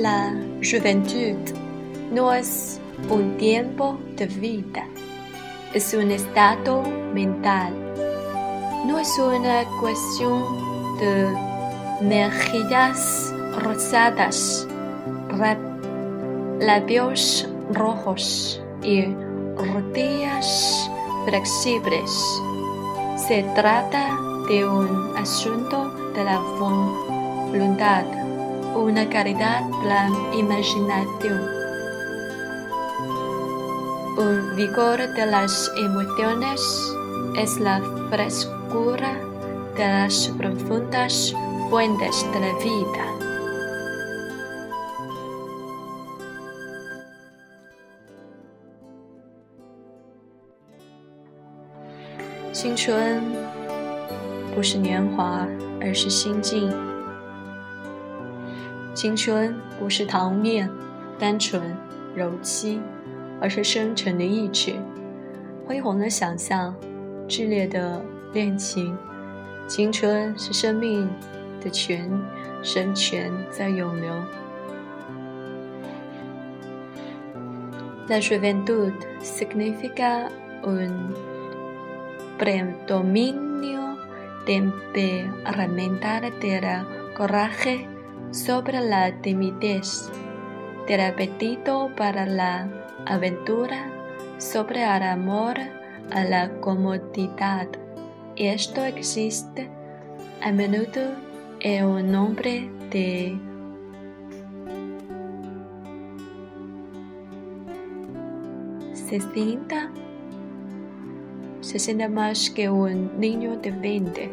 La juventud no es un tiempo de vida, es un estado mental. No es una cuestión de mejillas rosadas, labios rojos y rodillas flexibles. Se trata de un asunto de la voluntad, una caridad de la imaginación, un vigor de las emociones es la frescura de las profundas fuentes de la vida. 青春不是年华，而是心境； 青春不是糖面、单纯、柔情，而是深沉的意志、恢宏的想象、炽烈的恋情。青春是生命的泉，深泉在涌流。La juventud significa un predominio temperamental del coraje sobre la timidez, del apetito para la aventura sobre el amor a la comodidad. Esto existe a menudo en un nombre de sesenta se siente más que un niño de 20.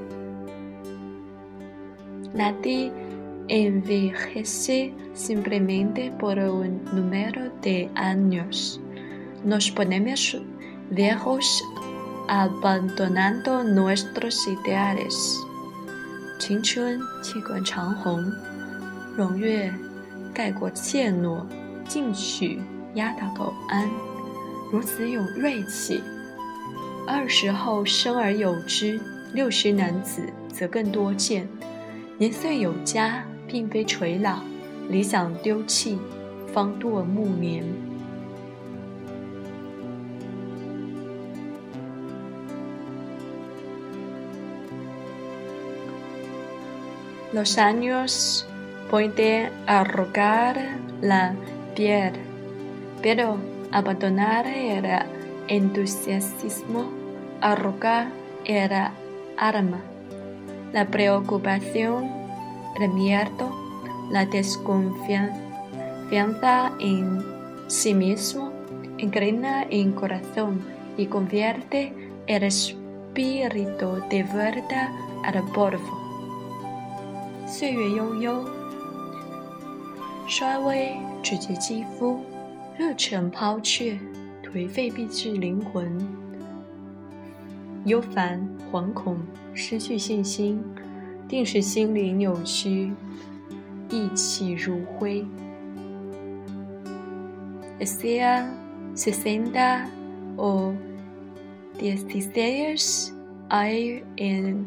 Nadie envejece simplemente por un número de años. Nos ponemos viejos abandonando nuestros ideales. 青春气贯长虹，胧月盖过怯懦，进取压倒苟安，如此有锐气。二十后生而有之，六十男子则更多见。年岁有加，并非垂老，理想丢弃，方度暮年。Los años pueden arrugar la piel, pero abandonar el entusiasmo arrogar era arma. La preocupación, el miedo, la desconfianza en sí mismo inclina el corazón y convierte el espíritu de vuelta al polvo. 岁月悠悠，衰微只觉肌肤，热忱抛却，颓废必至灵魂。忧烦、惶恐、失去信心， 定是心灵扭曲，意气如灰。Sea sesenta o dieciséis hay en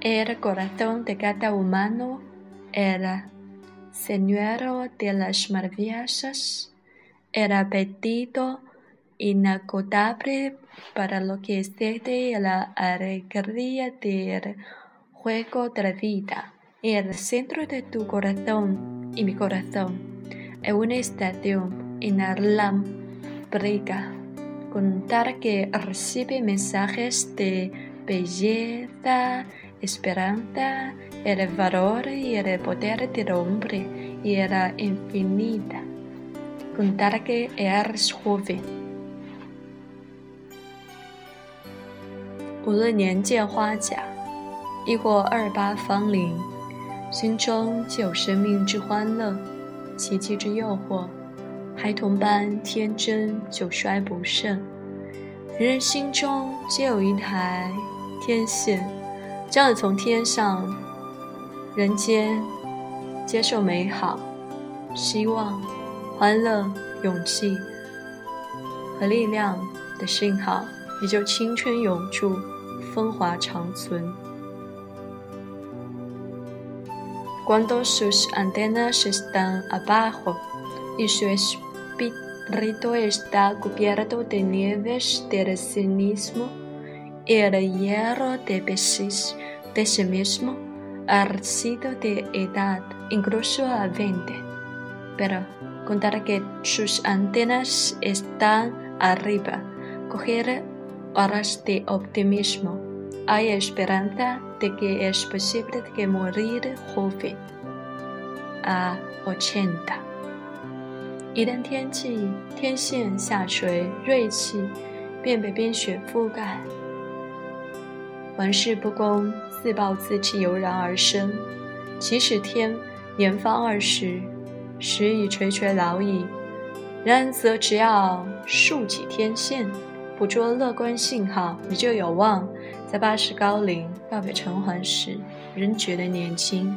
el corazón de cada humano el señuelo de las maravillas, el apetito inagotable para lo que excede la alegría del juego de la vida. En el centro de tu corazón y mi corazón, en una estación inalámbrica, con tal que recibe mensajes de belleza, esperanza, el valor y el poder del hombre y la infinita, con tal que eres joven. 无论年届花甲， 亦或二八芳龄，心中既有生命之欢乐，奇迹之诱惑。孩童般天真，久衰不盛。人人心中皆有一台天线，将要从天上人间接受美好、希望、欢乐、勇气和力量的信号，也就青春永驻。风华长存。Cuando sus antenas están abajo y su espíritu está cubierto de nieves del cinismo, el hierro de pesis de sí mismo ha de edad, incluso a 20. Pero contar que sus antenas están arriba, coger horas de optimismo. Hay esperanza de que es posible que morir joven a 80。一旦天气天线下垂，锐气便被冰雪覆盖。玩世不恭，自暴自弃油然而生。即使天年方二十，时已垂垂老矣，然则只要竖起天线，捕捉乐观信号，你就有望在八十高龄告别陈环时仍觉得年轻。